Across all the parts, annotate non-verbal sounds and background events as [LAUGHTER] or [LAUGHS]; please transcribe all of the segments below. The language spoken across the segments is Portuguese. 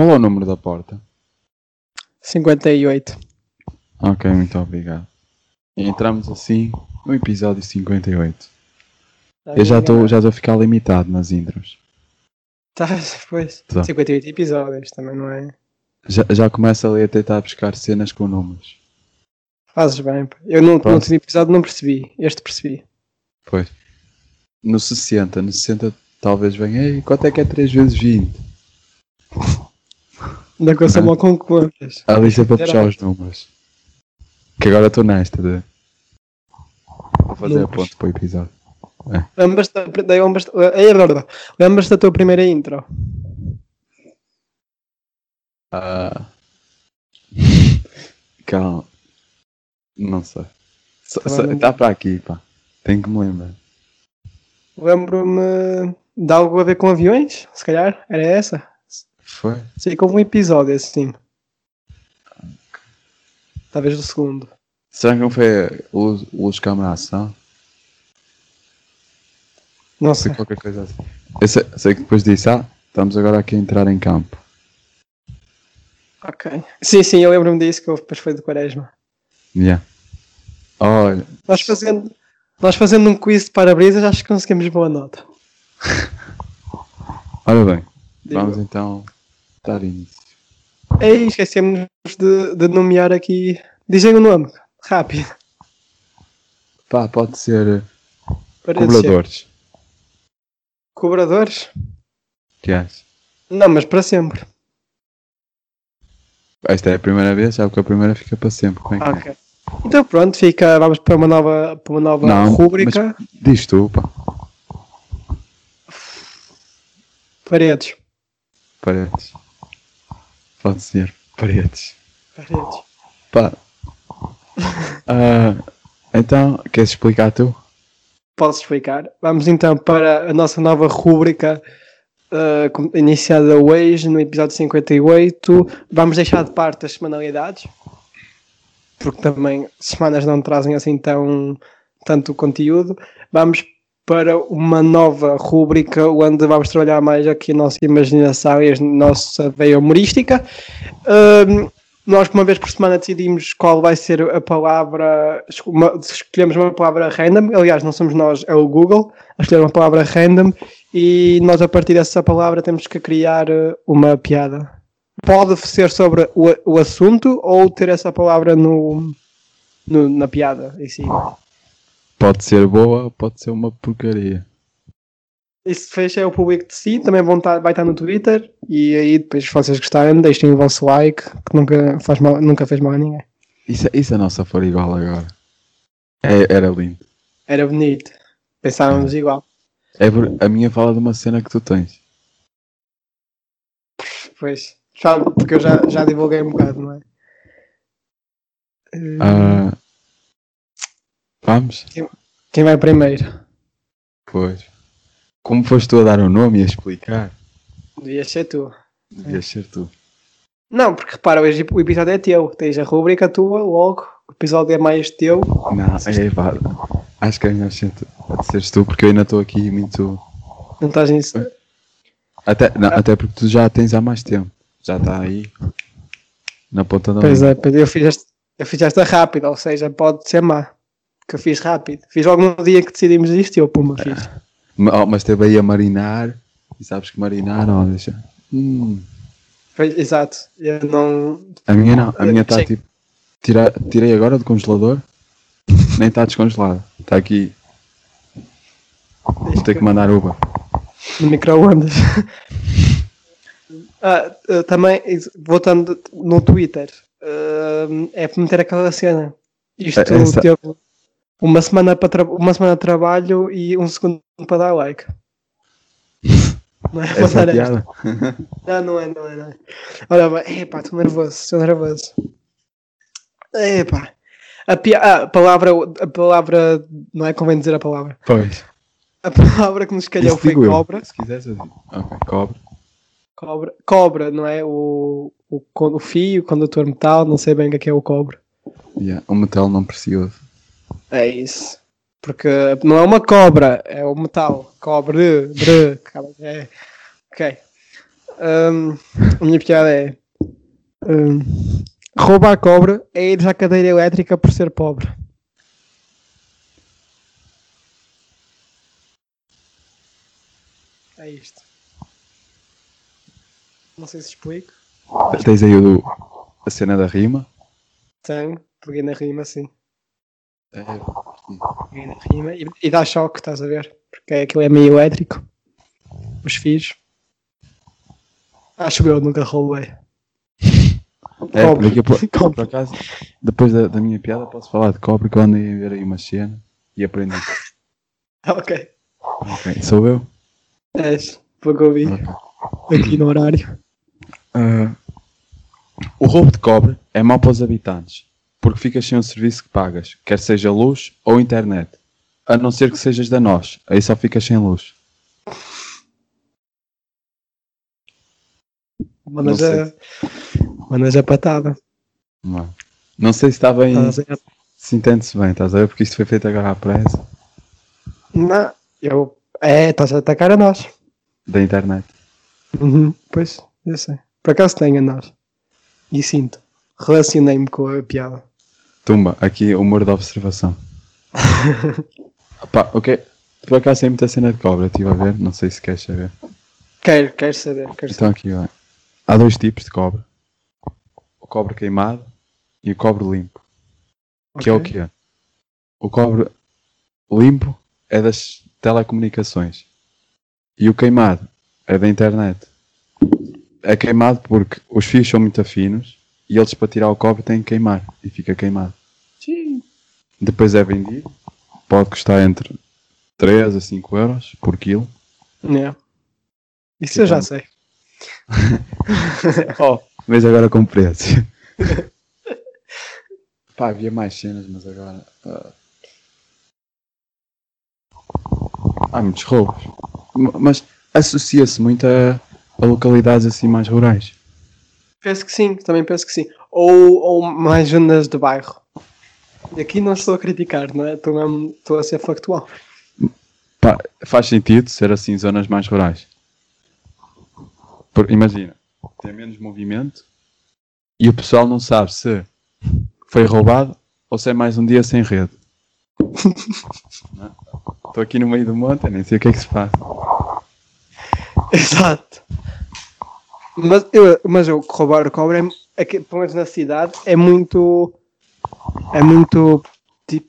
Qual é o número da porta? 58. Ok, muito obrigado. E entramos assim no episódio 58. Eu já estou já a ficar limitado nas intros. Tá, [LAUGHS] pois. Tá. 58 episódios também, não é? Já, já começo ali a tentar buscar cenas com números. Fazes bem. Eu no, no último episódio não percebi. Este percebi. Pois. No 60, no 60 talvez venha. Ei, quanto é que é 3 vezes 20? Ainda com essa Ah. mal com contas. A lista para puxar os números. Que agora estou nesta de. Vou fazer a ponto para o episódio. Da- lembras-te- eh, lembra- lembras-te da tua primeira intro? Ah. [LAUGHS] Calma. Não sei. Também não- Está para aqui, pá. Tenho que me lembrar. Lembro-me de algo a ver com aviões, se calhar. Era essa? Foi? Sei houve um episódio assim. Talvez o segundo. Será que não foi luz, luz câmara ação? Não sei. qualquer coisa assim. Eu sei, sei que depois disso, ah, estamos agora aqui a entrar em campo. Ok. Sim, sim, eu lembro-me disso que houve, depois foi de Quaresma. Yeah. Olha, Nós fazendo, nós fazendo um quiz de para-brisas, acho que conseguimos boa nota. [LAUGHS] olha bem. Digo. Vamos então dar início. Ei, esquecemos de, de nomear aqui. Dizem o nome, rápido. Pá, pode ser eh, dizer. cobradores. Cobradores? Yes. Não, mas para sempre. Esta é a primeira vez, sabe que a primeira fica para sempre. Como é que é? Então pronto, fica, vamos para uma nova, para uma nova Não, rúbrica. Diz tu, pá. Paredes. Paredes. Pode ser. Paredes. Paredes. Pá. Ah, então, queres explicar tu? Posso explicar? Vamos então para a nossa nova rúbrica uh, iniciada hoje no episódio 58. Vamos deixar de parte as semanalidades, porque também semanas não trazem assim tão tanto conteúdo. Vamos para uma nova rúbrica onde vamos trabalhar mais aqui a nossa imaginação e a nossa veia humorística. Um, nós, uma vez por semana, decidimos qual vai ser a palavra. uma- escolhemos uma palavra random. Aliás, não somos nós, é o Google a escolher uma palavra random. E nós, a partir dessa palavra, temos que criar eh, uma piada. Pode ser sobre o, o assunto ou ter essa palavra no, no- na piada em si. Pode ser boa, pode ser uma porcaria. Isso fecha é o público de si, também vão estar, vai estar no Twitter e aí depois se vocês gostarem, deixem o vosso like, que nunca, faz mal, nunca fez mal a ninguém. Isso, isso a nossa for igual agora. É- era lindo. Era bonito. Pensávamos igual. É a minha fala de uma cena que tu tens. Pois. Já, porque eu já, já divulguei um bocado, não é? Ah, vamos? Quem vai primeiro? Pois. Como foste tu a dar o nome e a explicar? Devias ser tu. Devias ser tu. Não, porque repara, hoje o episódio é teu. Tens a rubrica tua, logo. O episódio é mais teu. Não, é pá. Acho que é melhor ser seres tu, porque eu ainda estou aqui muito. Não estás nisso. Até, não, até porque tu já tens há mais tempo. Já está aí. Na ponta da Pois é, eu fiz, esta, eu fiz esta rápido, ou seja, pode ser má. Que eu fiz rápido. Fiz logo no dia que decidimos isto e eu, puma, fiz. Ma- oh, Mas esteve aí a marinar. E sabes que marinar, ó, deixa. Hum, Pois, exato. Eu não. a minha não. A minha está tipo. Tira, tirei agora do congelador. Nem está descongelada. Está aqui. Vou ter que mandar Uber. no micro-ondas. [LAUGHS] ah, também, voltando no Twitter, eh, é para meter aquela cena. Isto É, essa- teve uma semana, para uma semana de trabalho e um segundo para dar like. [LAUGHS] Não é Essa é piada. [LAUGHS] Não, não é, não é, não é. Olha, bem, epá, estou nervoso, estou nervoso. Epá. A, pi- ah, a palavra, a palavra, não é convém dizer a palavra. Pois. A palavra que nos calhou foi digo eu. cobra. Se quiseres, eu digo. Ok, cobra. Cobra, cobra, não é? O, o, o fio, o condutor metal, não sei bem o que é, que é o cobre. Yeah, um metal não precioso. É isso. Porque não é uma cobra, é o metal. Cobre, bre, é. Ok. Um, a minha piada é. Um, roubar cobra é ir à cadeira elétrica por ser pobre. É isto. Não sei se explico. Tens aí o, a cena da rima. Tenho, peguei na rima, sim. É, rima e, e dá choque, estás a ver? Porque aquilo é meio elétrico. Os fios. Acho eu, nunca roubei. [LAUGHS] é Cobre. Cobre. por [LAUGHS] acaso, depois da, da minha piada, posso falar de cobre que eu andei a ver aí uma cena e aprendi. [LAUGHS] Ok. Ok, sou eu. És, foi o que eu vi Ok. aqui no horário. Ah, o roubo de cobre é mau para os habitantes, porque ficas sem um serviço que pagas, quer seja luz ou internet. A não ser que sejas da nós, aí só ficas sem luz. Mandas Não a, mandas a patada. Não, não sei se está bem, ver? se entende-se bem, estás a ver? Porque isto foi feito agora à pressa Não, eu. É, estás a atacar a nós. da internet. Uhum, pois, eu sei. Por acaso tenho a nós. E sinto. Relacionei-me com a piada. Tumba, aqui humor de observação. [LAUGHS] Pá, ok. Por acaso tem muita cena de cobra, estive a ver, não sei se queres saber. Quero, quero saber, quero saber. Então aqui vai. Há dois tipos de cobre. O cobre queimado e o cobre limpo. Que é o Ok. quê? O cobre limpo é das telecomunicações. E o queimado é da internet. É queimado porque os fios são muito finos e eles para tirar o cobre têm que queimar e fica queimado. Sim. Depois é vendido. Pode custar entre 3 a 5 euros por quilo. É. Isso eu já sei. [LAUGHS] Oh, mas agora com preço. [LAUGHS] Pá, havia mais cenas, mas agora. ah, Há muitos roubos. Mas associa-se muito a, a localidades assim mais rurais. Penso que sim, também penso que sim. Ou, ou mais zonas de bairro. E aqui não estou a criticar, não é? Estou, mesmo- estou a ser factual. Pá, faz sentido ser assim zonas mais rurais. Por- imagina, tem menos movimento e o pessoal não sabe se foi roubado ou se é mais um dia sem rede. [LAUGHS] É? Estou aqui no meio do monte, nem sei o que é que se faz. Exato. Mas eu, mas eu roubar o cobre, é, aqui, pelo menos na cidade, é muito. É muito tipo.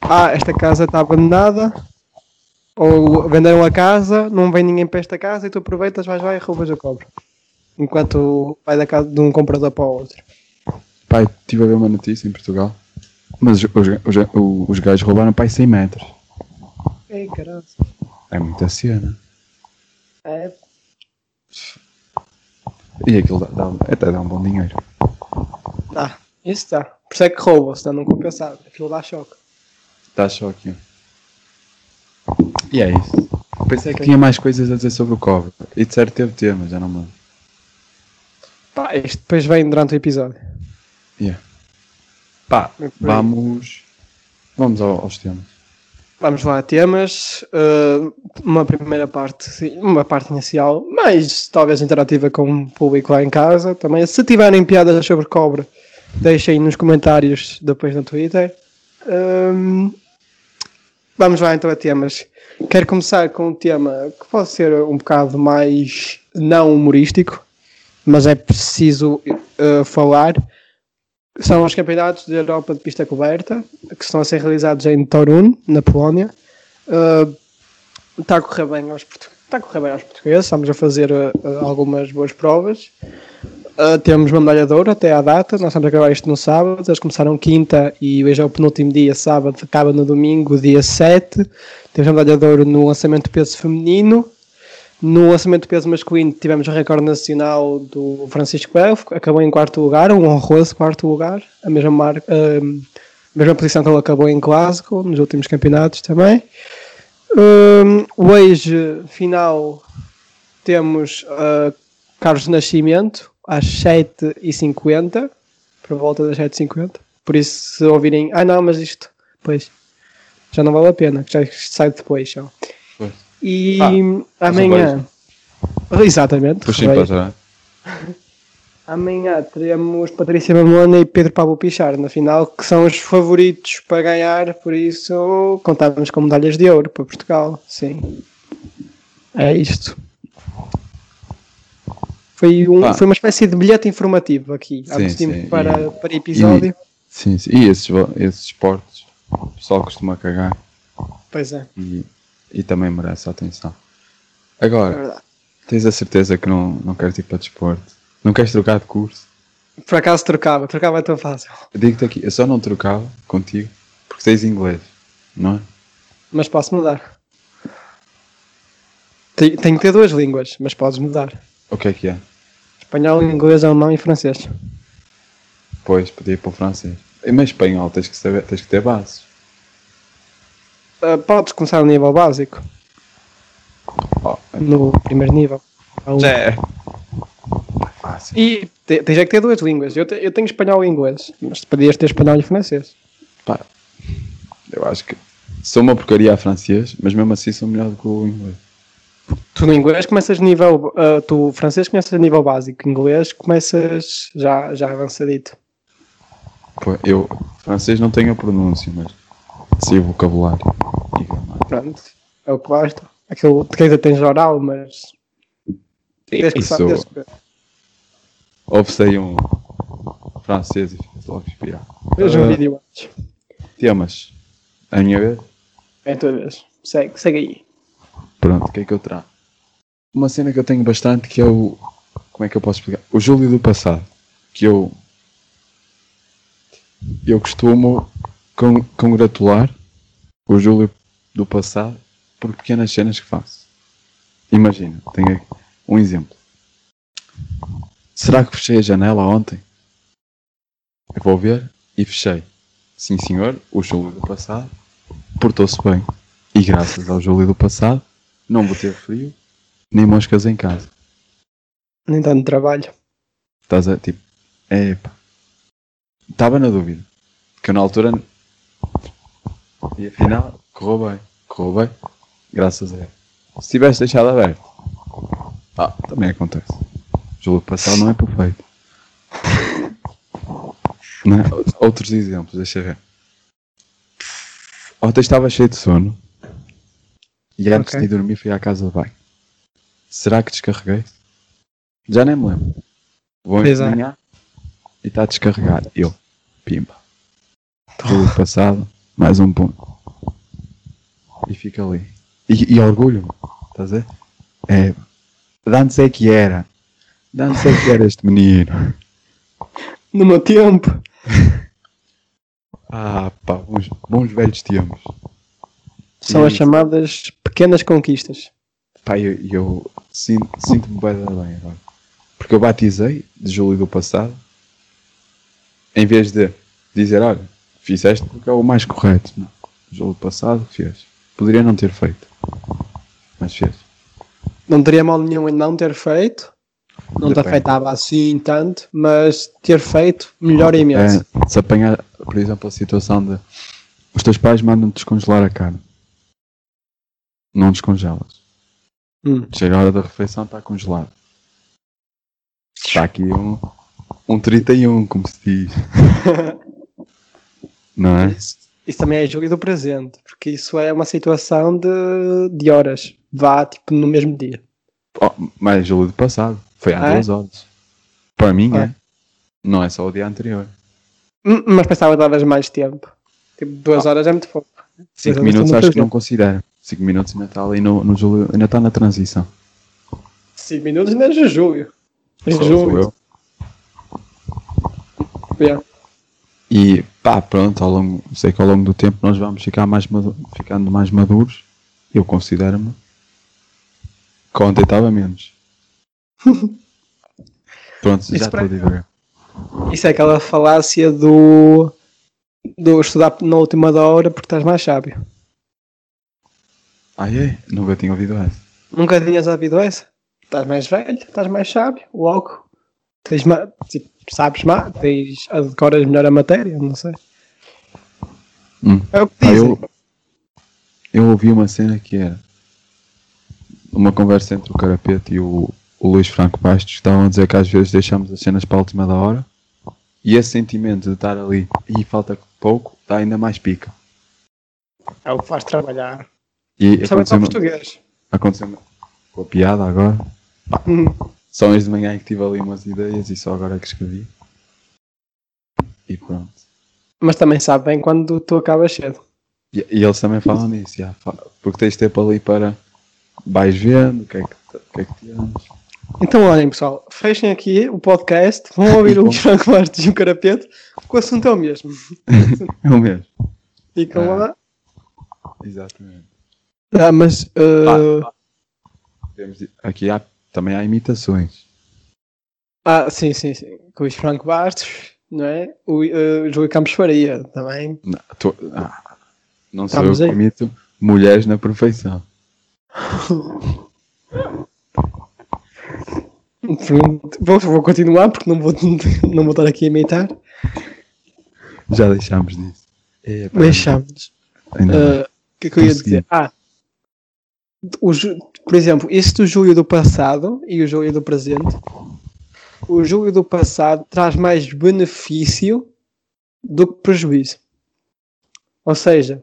Ah, esta casa está abandonada. Ou venderam a casa, não vem ninguém para esta casa e tu aproveitas, vais lá e roubas o cobre. Enquanto vai da casa de um comprador para o outro. Pai, estive a ver uma notícia em Portugal, mas os, os, os, os gajos roubaram pai 100 metros. Ei, caralho. É muita cena. É, E aquilo dá, dá, até dá um bom dinheiro. ah, isso está. Por isso é que rouba, senão não compensava. Aquilo dá choque. Só aqui. E é isso. Pensei que tinha mais coisas a dizer sobre o cobre. E de certo teve tema, já não me lembro. Pá, isto depois vem durante o episódio. Yeah. Pá, É vamos. Vamos ao- aos temas. Vamos lá, temas. uh, uma primeira parte, uma parte inicial, mais talvez interativa com o público lá em casa. Também, se tiverem piadas sobre cobre, deixem nos comentários depois no Twitter. Vamos lá então a temas. Quero começar com um tema que pode ser um bocado mais não humorístico, mas é preciso uh, falar. São os campeonatos da Europa de pista coberta, que estão a ser realizados em Torun, na Polónia. Uh, está a correr bem aos, está a correr bem aos portugueses, estamos a fazer uh, algumas boas provas. Uh, temos uma medalha de ouro até à data, nós estamos a acabar isto no sábado, eles começaram quinta e hoje é o penúltimo dia, sábado, acaba no domingo, dia 7. Temos a medalha de ouro no lançamento de peso feminino. No lançamento de peso masculino tivemos o recorde nacional do Francisco Elfo, acabou em quarto lugar, um honroso quarto lugar, a mesma, marca, a mesma posição que ele acabou em Glasgow, nos últimos campeonatos também. Um, hoje, final, temos uh, Carlos Nascimento, às 7h50, por volta das 7h50. Por isso, se ouvirem, ah não, mas isto, pois, já não vale a pena, já sai depois. Só. E Ah, amanhã, exatamente, Depois sim para trás. [LAUGHS] Amanhã teremos Patrícia Mamona e Pedro Pablo Pichar na final, que são os favoritos para ganhar, por isso contávamos com medalhas de ouro para Portugal. Sim. É isto. Foi, um, Pá. foi uma espécie de bilhete informativo aqui, Sim, sim, para, e- para episódio. Sim, sim. E esses, esses esportes, o pessoal costuma cagar Pois é, e, e também merece atenção. é Agora, verdade. tens a certeza que não, não queres ir para desporto? Não queres trocar de curso? Por acaso trocava, trocava é tão fácil. Digo-te aqui, eu só não trocava contigo porque tens inglês, não é? Mas posso mudar. Tenho, tenho que ter duas línguas, mas podes mudar. O que é que é? Espanhol, inglês, alemão e francês. Pois, podia ir para o francês. Mas espanhol, tens que, saber, tens que ter bases. Ah, podes começar no nível básico, no primeiro nível. Um- é. Fácil. E te- tens é que ter duas línguas. Eu, te- eu tenho espanhol e inglês, mas podias ter espanhol e francês. Pá, eu acho que sou uma porcaria a francês, mas mesmo assim sou melhor do que o inglês. Tu no inglês começas nível. ah, tu francês começas a nível básico, inglês começas já, já avançadito. Pô, eu, francês não tenho a pronúncia, mas sei o vocabulário. Pronto, é o que basta. Aquilo que ainda tens oral, mas. Tens que Isso, saber. ouve-se um francês e fiz logo respirar. Veja um Ah, vídeo antes. Temas. A minha vez? É a tua vez. Segue, segue aí. Pronto, o que é que eu trago? Uma cena que eu tenho bastante que é o. Como é que eu posso explicar? O Júlio do passado. Que eu. Eu costumo con- congratular o Júlio do passado por pequenas cenas que faço. Imagina, tenho aqui um exemplo. Será que fechei a janela ontem? Eu vou ver e fechei. Sim, senhor, o Júlio do passado portou-se bem. E graças ao Júlio do passado, não vou ter frio, nem moscas em casa. Nem tanto trabalho. Estás a tipo, epá. Estava na dúvida. Que eu na altura. E afinal, correu bem. Correu bem. Graças a ele. Se tivesse deixado aberto. Ah, também acontece. O do passado não é perfeito. [LAUGHS] Não é? Outros exemplos, deixa eu ver. Ontem estava cheio de sono. E antes Ok. de dormir fui à casa de banho. Será que descarreguei? Já nem me lembro. Vou é. encaminhar e está a descarregar. Eu, pimba. Tudo passado, mais um ponto. E fica ali. E, e orgulho, estás a ver? É, de antes é que era. De antes é que era este menino. No meu tempo. [LAUGHS] Ah, pá, bons, bons velhos tempos. São as Sim. chamadas pequenas conquistas. Pá, eu, eu sinto- sinto-me bem, bem agora. Porque eu batizei de Júlio do passado, em vez de dizer, olha, fizeste porque é o mais correto. Não. Júlio do passado fez. Poderia não ter feito, mas fez. Não teria mal nenhum em não ter feito. Não te Depende. afetava assim tanto, mas ter feito melhor imenso. É, se apanhar, por exemplo, a situação de os teus pais mandam-te descongelar a carne, não descongelas. Hum. Chega a hora da refeição, está congelado. Está aqui um, um 31, como se diz. [LAUGHS] Não é? Isso, isso também é jogo do presente, porque isso é uma situação de, de horas. Vá tipo no mesmo dia. Oh, mas Júlio do passado. Foi há Ah, é? duas horas. Para mim Ah. é. Não é só o dia anterior. Hum, Mas pensava que davas mais tempo. Tipo, duas horas é muito pouco. Cinco Mas minutos não acho que não considero. Cinco minutos ainda está ali no, no Júlio, ainda está na transição. 5 minutos ainda é de julho. Em julho. Yeah. E pá, pronto, ao longo, sei que ao longo do tempo nós vamos ficar mais madu- ficando mais maduros. Eu considero-me que ontem estava menos. [LAUGHS] Pronto, já estou a divagar. Isso é aquela falácia do, do estudar na última hora porque estás mais sábio. Ah, é? Nunca tinha ouvido essa. Nunca tinhas ouvido essa? Estás mais velho, estás mais sábio, logo tens ma- tipo, sabes mais, tens, decoras melhor a matéria, não sei. Hum. É o que dizem. eu, eu ouvi uma cena que era uma conversa entre o Carapete e o, o Luís Franco Bastos estavam a dizer que às vezes deixamos as cenas para a última da hora e esse sentimento de estar ali e falta pouco dá ainda mais pica. É o que faz trabalhar. E Principalmente ao português. aconteceu com a piada agora. Hum. Só hoje de manhã é que tive ali umas ideias e só agora é que escrevi. E pronto. Mas também sabe bem quando tu acabas cedo. E, e eles também falam nisso, já, porque tens tempo ali para vais vendo o que é que, que, é que temos. Então, olhem, pessoal, fechem aqui o podcast, vão [LAUGHS] ouvir o Franco Bastos e o Carapeto, porque o assunto é o mesmo. [LAUGHS] É o mesmo. Ficam Ah. lá. Exatamente. Ah, mas. ah, Temos de- aqui há, também há imitações. ah, sim, sim, sim. Com os Franco Bastos, não é? O uh, Júlio Campos Faria também. Não, tô- ah, não sou Estamos eu que imito mulheres na perfeição. Vou, vou continuar porque não vou, [LAUGHS] não vou estar aqui a imitar. Já deixámos disso. É, bem. Ah, O que é que eu ia dizer? Ah, o por exemplo, este do Júlio do passado e o Júlio do presente. O Júlio do passado traz mais benefício do que prejuízo. Ou seja,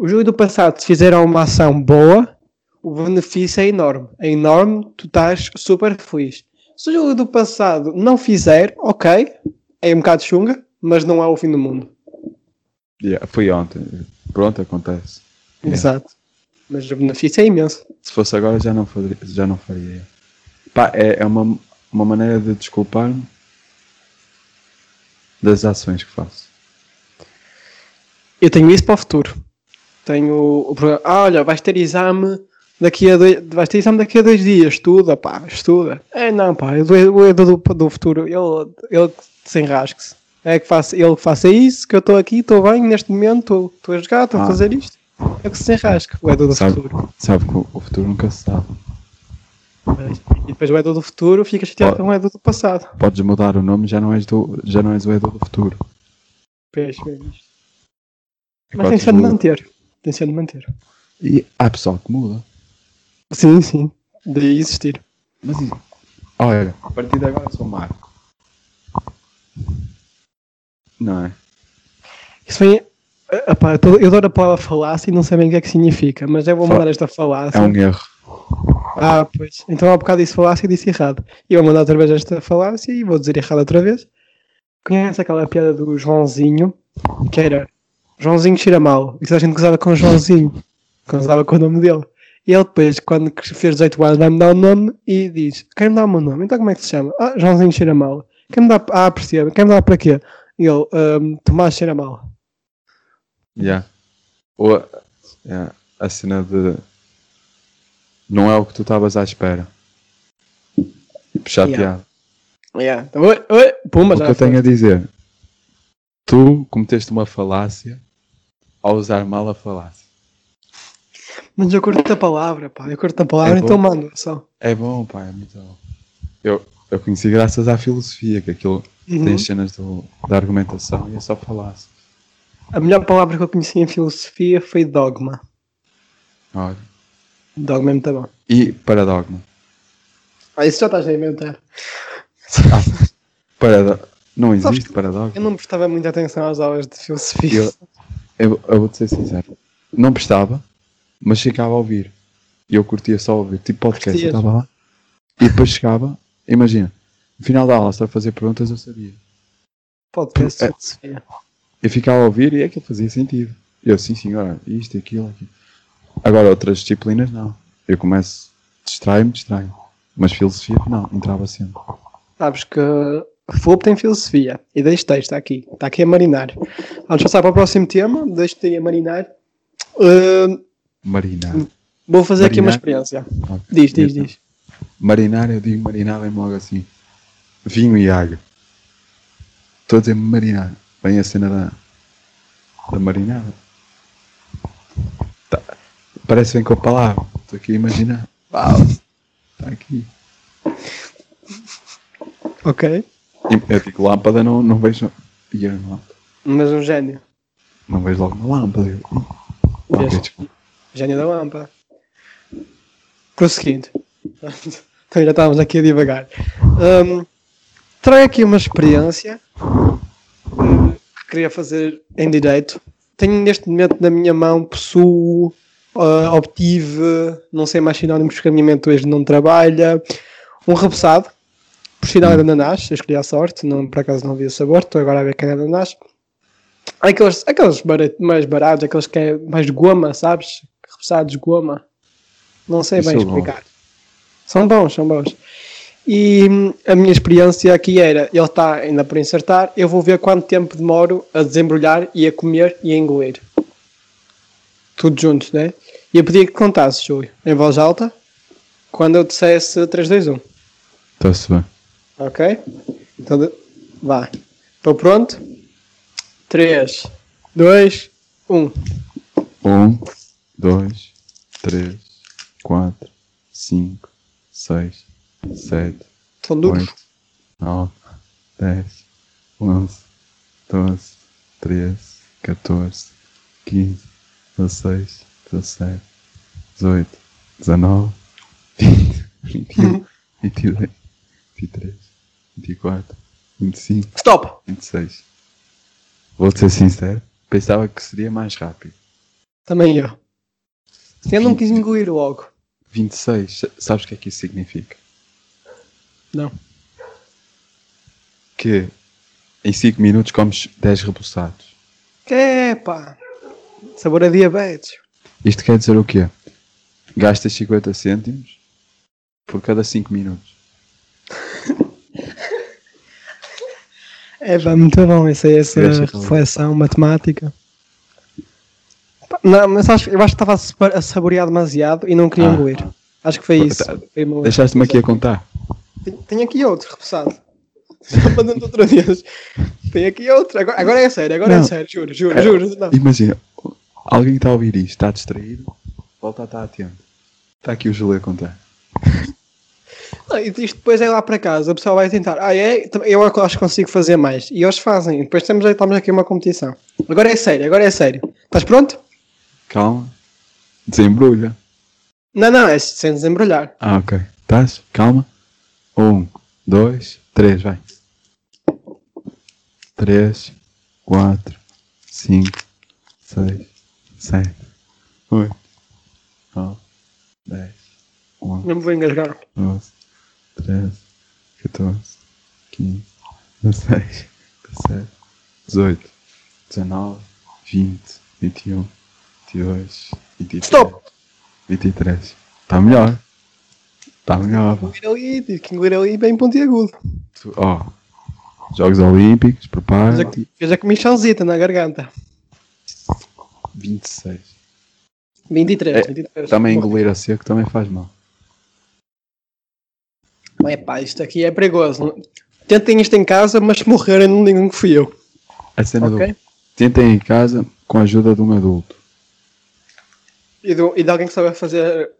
o Júlio do passado, se fizer uma ação boa, o benefício é enorme. É enorme, tu estás super feliz. Se o Júlio do passado não fizer, ok, é um bocado chunga, mas não é o fim do mundo. Yeah, foi ontem. Pronto, acontece. Exato. Mas o benefício é imenso. Se fosse agora já não faria. Já não faria. Pá, é, é uma, uma maneira de desculpar-me das ações que faço. Eu tenho isso para o futuro. Tenho o programa. Ah, olha, vais ter exame daqui a dois, vais ter exame daqui a dois dias. Estuda, pá, estuda. É, não, pá, o Edu- o Edu do, do futuro, ele, ele que se enrasque-se. É que faça, ele que faça isso, que eu estou aqui, estou bem, neste momento, estou- a jogar, estou a Ah. fazer isto. É que se enrasque, o Edu do Sabe, futuro. sabe que o, o futuro nunca se sabe. E depois o Edu do futuro fica chateado com o Edu do passado. Podes mudar o nome, já não és, do, já não és o Edu do futuro. Pois, pois. Mas tem tu sido de manter. Tem sido de manter. E há pessoal que muda. Sim, sim. De existir. Mas olha, a partir de agora sou Marco. Não é? Isso vem. Ah, pá, eu adoro a palavra falácia e não sei bem o que é que significa, mas eu vou mandar esta É falácia. um erro. Ah, pois. Então há bocado disse falácia e disse errado. E eu vou mandar outra vez esta falácia e vou dizer errado outra vez. Conhece aquela piada do Joãozinho? Que era Joãozinho cheira mal. E toda a gente gozava com o Joãozinho. Gozava com o nome dele. E ele depois, quando fez 18 anos, vai-me dar o nome e diz: Quer-me dar o meu nome? Então como é que se chama? Ah, Joãozinho cheira mal. Quer-me dar. Ah, percebo. Quer-me dar para quê? E ele: "Ahm, Tomás cheira mal. Yeah. Ou a, yeah, a cena de. Não é o que tu estavas à espera. Puxar Yeah. piada. Yeah. Então, oi, oi, pumba, o que eu tenho a dizer. Tu cometeste uma falácia ao usar mal a falácia. Mas eu curto a palavra, pá. Eu curto a palavra, É bom. então mando só. É bom, pá, é muito bom. Eu, eu conheci graças à filosofia, que aquilo Uhum. tem as cenas do, da argumentação e é só falácia. A melhor palavra que eu conheci em filosofia foi dogma. Olha. Dogma é muito bom. E paradogma. Ah, isso já estás a inventar. Parado... Não Sabes existe paradogma. Eu não prestava muita atenção às aulas de filosofia. Eu, eu, eu vou-te ser sincero. Não prestava, mas ficava a ouvir. E eu curtia só ouvir. Tipo podcast, eu Curtias? estava lá. E depois chegava, imagina, no final da aula, se a fazer perguntas, eu sabia. Podcast É. filosofia. Eu ficava a ouvir e é que fazia sentido. Eu, sim, senhora, isto, aquilo, aquilo. Agora, outras disciplinas, não. Eu começo, distrai-me, distrai-me. Mas filosofia, não, entrava sempre. Sabes que FUP tem filosofia. E deixe texto, está aqui. Está aqui a marinar. Vamos passar para o próximo tema. Deixe-te aí a marinar. Uh, Marinar. vou fazer aqui uma Marinar? experiência. Ok. Diz, diz, Então, diz. Marinar, eu digo marinar, vem logo assim. Vinho e água. Estou a dizer marinar. Vem a cena da, da marinada. Tá. Parece bem com a palavra. Estou aqui a imaginar. Uau. Está aqui. Ok. Eu digo lâmpada, não, não vejo. E eu não, Mas um gênio. não vejo logo uma lâmpada. Eu, ih. ok, Vês? desculpa. Gênio da lâmpada. Prosseguindo. [LAUGHS] Então já estávamos aqui a divagar. Um, trago aqui uma experiência queria fazer em direito. Tenho neste momento na minha mão, possuo, uh, obtive, não sei mais sinónimos porque a minha mente hoje não trabalha, um repousado, por sinal de ananás, eu escolhi a sorte, não, por acaso não vi o sabor, estou agora a ver que é ananás. Aqueles, aqueles barat, mais baratos, aqueles que é mais goma, sabes? Repousados goma. Não sei bem Isso é bom. explicar. São bons, são bons. E hum, a minha experiência aqui era, ele está ainda por insertar, eu vou ver quanto tempo demoro a desembrulhar e a comer e a engolir. Tudo juntos, né? E eu pedia que contasse, Júlio, em voz alta, quando eu dissesse 3, 2, 1. Está-se bem. Ok? Então, vá. Estou pronto? 3, 2, 1. Um, dois, três, quatro, cinco, seis, sete, oito, nove, dez, onze, doze, treze, catorze, quinze, dezesseis, dezessete, dezoito, dezenove, vinte, [LAUGHS] vinte e um, vinte e dois, vinte e três, vinte e quatro, vinte e cinco, Stop! 26. Vou ser sincero, pensava que seria mais rápido. Também eu. Eu não quis engolir logo. 26, sa- sabes o que é que isso significa? Não. Que em 5 minutos comes 10 repulsados. Que é, pá. Sabor a diabetes. Isto quer dizer o quê? Gastas 50 cêntimos por cada 5 minutos. [LAUGHS] É, pá, muito bom essa, essa Tiveste razão. reflexão matemática. Não, mas acho, eu acho que estava a saborear demasiado e não queria Ah. engolir. Acho que foi isso. Tá- Deixaste-me aqui a contar. Tenho, tenho aqui outro, repousado. Só para dentro outra vez. Tem aqui outro. Agora, agora é sério, agora é Não. sério, juro, juro, É. juro. Não. Imagina, alguém está a ouvir isto, está distraído, volta a estar atento. Está aqui o Júlio a contar. Não, e isto depois é lá para casa, o pessoal vai tentar. Ah, é? Eu acho que consigo fazer mais. E eles fazem. Depois temos, estamos aqui uma competição. Agora é sério, agora é sério. Estás pronto? Calma. Desembrulha. Não, não, é sem desembrulhar. Ah, ok. Estás? Calma. Um, dois, três, vai. Três, quatro, cinco, seis, sete, oito, nove, dez, onze, Não me vou engasgar. doze, treze, quatorze, quinze, dezesseis, dezessete, dezoito, dezenove, vinte, vinte e um, vinte e dois, vinte e três. Stop! 23. Está melhor. Está melhor. Engolir ali, tive que engolir ali bem pontiagudo. Ó, Jogos Olímpicos, prepara. a, fez a comichãozita na garganta. 26. 23, É, 23. Também engolir a seco também faz mal. É pá, isto aqui é perigoso. Tentem isto em casa, mas se morrerem não digam que fui eu. A cena Ok? do. Tentem em casa com a ajuda de um adulto. E, do- e de alguém que sabe fazer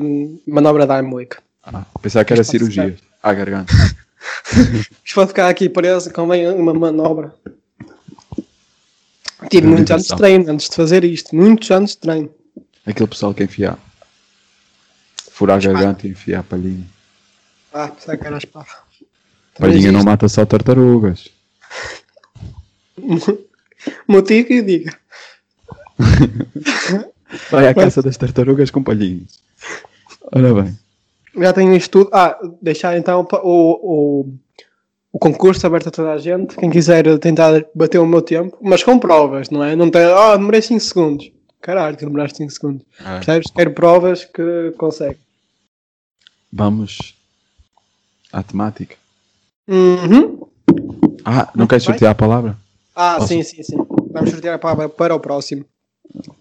hum, manobra da Heimlich. Ah, pensava que era cirurgia. À garganta. [LAUGHS] Isto pode ficar aqui preso, convém uma manobra. Tive muitos anos de treino antes de fazer isto. Muitos anos de treino. Aquele pessoal que enfia. Furar a garganta e enfiar a palhinha. Ah, pensava que era esparra. Palhinha não mata só tartarugas. [LAUGHS] Motivo que diga. [LAUGHS] Vai à caça das tartarugas com palhinhas. Ora bem. Já tenho isto tudo. Ah, deixar então o, o, o concurso aberto a toda a gente. Quem quiser tentar bater o meu tempo, mas com provas, não é? Não tem. Ah, demorei 5 segundos. Caralho, demoraste 5 segundos. Ah, Percebes? Quero provas que consegue. vamos à temática. Uhum. Ah, não queres sortear a palavra? Ah, Posso? sim, sim, sim. Vamos sortear a palavra para o próximo.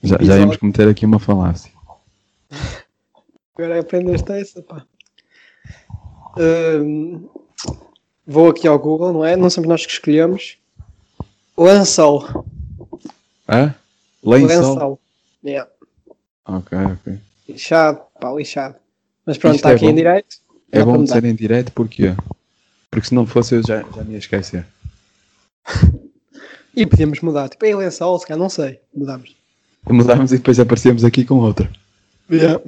Já, já íamos cometer aqui uma falácia. Agora aprendeste essa, pá. Vou aqui ao Google, não é? Não somos nós que escolhemos. Lençol. É? Lençol? Lençol. Yeah. Ok, ok. Lixado, pá, lixado. Mas pronto, está é aqui em bom. direito. É Dá para bom ser em direto porque Porque se não fosse eu já, já me ia esquecer. [LAUGHS] E podíamos mudar. Tipo, em lençol, se calhar, não sei. Mudamos. Mudámos e depois aparecemos aqui com outra. Yeah.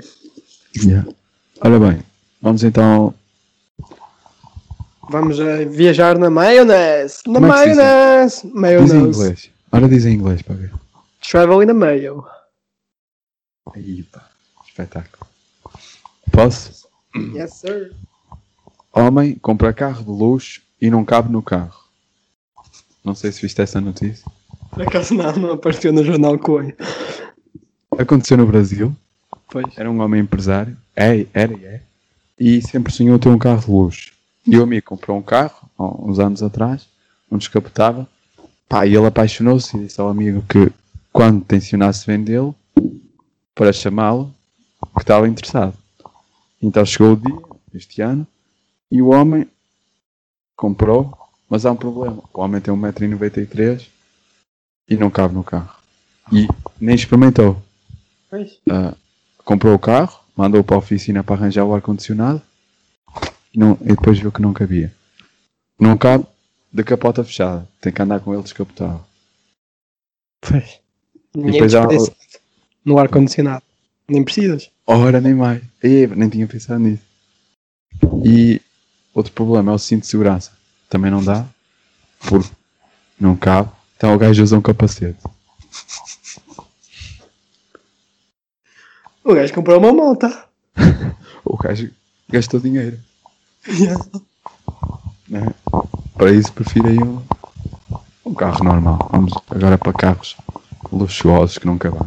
Yeah. Ora bem, vamos então Vamos a viajar na maionese. Na Como é que se diz? maionese. Diz em Maionese. inglês. Ora diz em inglês para ver. Travel in a mayo. Pá. Espetáculo. Posso? Yes, sir. Homem compra carro de luxo e não cabe no carro. Não sei se viste essa notícia. Por acaso não, não apareceu no jornal Coelho. Aconteceu no Brasil. Pois. Era um homem empresário. É, era e é. E sempre sonhou ter um carro de luxo. E o amigo comprou um carro, há uns anos atrás, um descapotável. Pá, e ele apaixonou-se e disse ao amigo que quando tencionasse vendê-lo, para chamá-lo, que estava interessado. Então chegou o dia, este ano, e o homem comprou, mas há um problema. O homem tem 1,93m e não cabe no carro. E nem experimentou. Pois. Ah, comprou o carro, mandou para a oficina para arranjar o ar-condicionado e, e depois viu que não cabia. Não cabe de capota fechada, tem que andar com ele descapotável. Pois. Ninguém depois há- no ar-condicionado. Nem precisas. Ora, nem mais. Ei, nem tinha pensado nisso. E outro problema é o cinto de segurança. Também não dá, porque não cabe. Então o gajo usa um capacete. O gajo comprou uma moto. [LAUGHS] O gajo gastou dinheiro. né? Para isso prefiro aí um, um carro normal. Vamos agora para carros luxuosos que não cabem.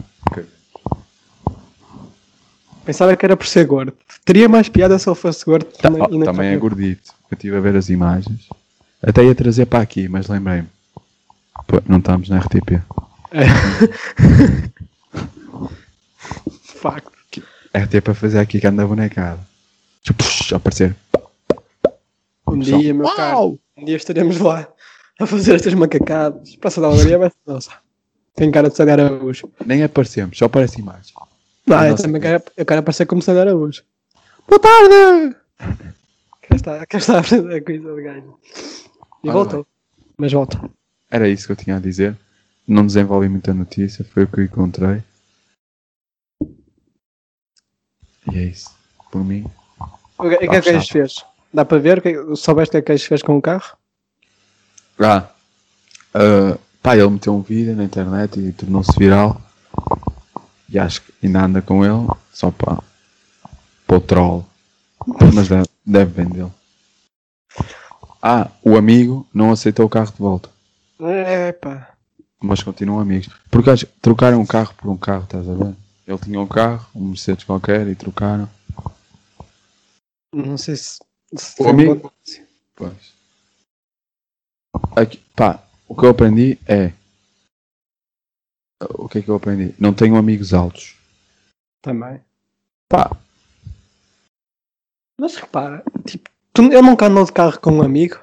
Pensava que era por ser gordo. Teria mais piada se ele fosse gordo. Tá, não também é gordito. Eu estive a ver as imagens. Até ia trazer para aqui, mas lembrei-me. Não estamos na RTP. [LAUGHS] [LAUGHS] Facto. RTP para fazer aqui que anda bonecada. Puxa, aparecer. Um dia, meu caro. Um dia estaremos lá a fazer estas macacadas. Passa da alegria, vai ser nossa. Tem cara de Sandra Araújo. Nem aparecemos, só aparece imagem. Não, eu Nossa, também que- quero, eu quero aparecer como Sandra Araújo. Boa tarde! Cá está, cá está a fazer a coisa do gajo. E voltou. Mas volta. Era isso que eu tinha a dizer. Não desenvolvi muita notícia, foi o que eu encontrei. E é isso. Por mim. O que, que é que o fechado. gajo fez? Dá para ver? O que- Soubeste o que é que o gajo fez com o carro? Ah, ah, pá, ele meteu um vídeo na internet e tornou-se viral. E acho que ainda anda com ele, só para, para o troll. Mas deve, deve vendê-lo. Ah, o amigo não aceitou o carro de volta. Epá. Mas continuam amigos. Porque acho que trocaram um carro por um carro, estás a ver? Ele tinha um carro, um Mercedes qualquer, e trocaram. Não sei se. se O foi amigo-. Pois. Aqui, pá, o que eu aprendi é. O que é que eu aprendi? Não tenho amigos altos. Também. Pá, Mas repara, tipo, tu, eu nunca ando de carro com um amigo.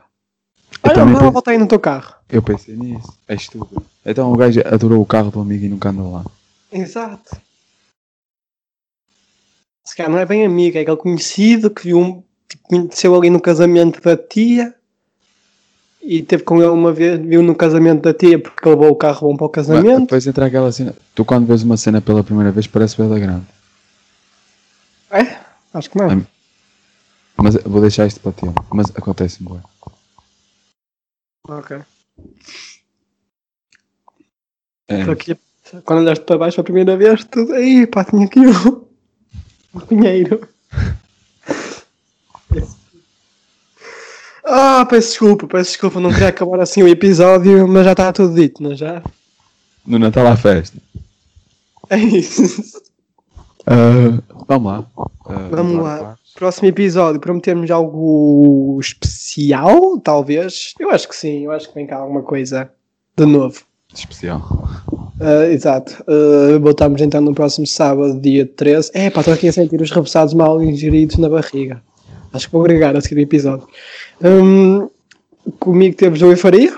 Eu Olha, penso- volta aí no teu carro. eu pensei nisso. É estúpido. Então o gajo adorou o carro do amigo e nunca andou lá. Exato. Se calhar não é bem amigo, é aquele conhecido que viu um, tipo, conheceu ali no casamento da tia e teve com ele uma vez, viu no casamento da tia porque levou o carro bom para o Mas casamento. depois entra aquela cena. Tu quando vês uma cena pela primeira vez parece bela grande. É? Acho que não. É. Mas vou deixar isto para ti. Mas acontece bem. Ok. É. Só que quando olhaste para baixo a primeira vez, tudo aí, pá, tinha aqui um pinheiro. Ah, peço desculpa, peço desculpa, não queria acabar assim o episódio, mas já está tudo dito, não é já? No Natal à festa. É isso. Ah, vamos lá. Ah, Vamos lá. Barros. Próximo episódio, prometemos algo especial, talvez? Eu acho que sim, eu acho que vem cá alguma coisa de novo. Especial. Ah, exato. Ah, voltamos então no próximo sábado, dia 13. É, pá, estou aqui a sentir os repassados mal ingeridos na barriga. Acho que vou agregar a seguir o episódio. Hum, comigo temos o Faria.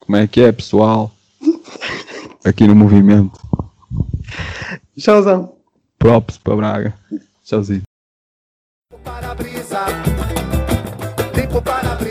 Como é que é, pessoal? Aqui no movimento. Tchauzão. Props para Braga. Tchauzinho. para-brisa, limpo para-brisa.